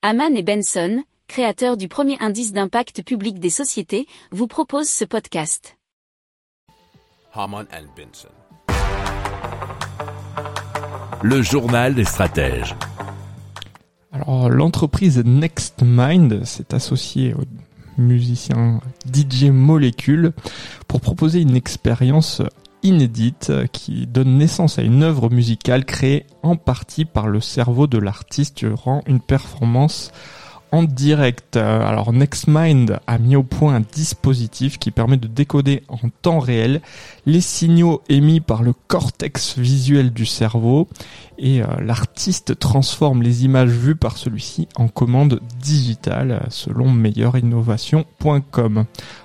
Haman et Benson, créateurs du premier indice d'impact public des sociétés, vous proposent ce podcast. Haman and Benson. Le journal des stratèges. Alors, l'entreprise NextMind s'est associée au musicien DJ Molecule pour proposer une expérience inédite qui donne naissance à une œuvre musicale créée en partie par le cerveau de l'artiste durant une performance en direct. Alors NextMind a mis au point un dispositif qui permet de décoder en temps réel les signaux émis par le cortex visuel du cerveau et euh, l'artiste transforme les images vues par celui-ci en commande digitale selon meilleurinnovation.com.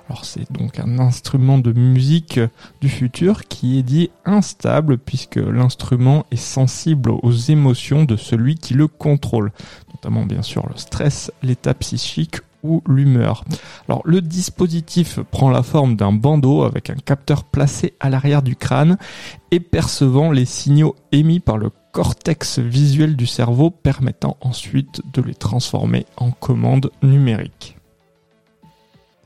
Alors c'est donc un instrument de musique du futur qui est dit instable puisque l'instrument est sensible aux émotions de celui qui le contrôle, notamment bien sûr le stress, l'état psychique ou l'humeur. Alors le dispositif prend la forme d'un bandeau avec un capteur placé à l'arrière du crâne et percevant les signaux émis par le cortex visuel du cerveau permettant ensuite de les transformer en commandes numériques.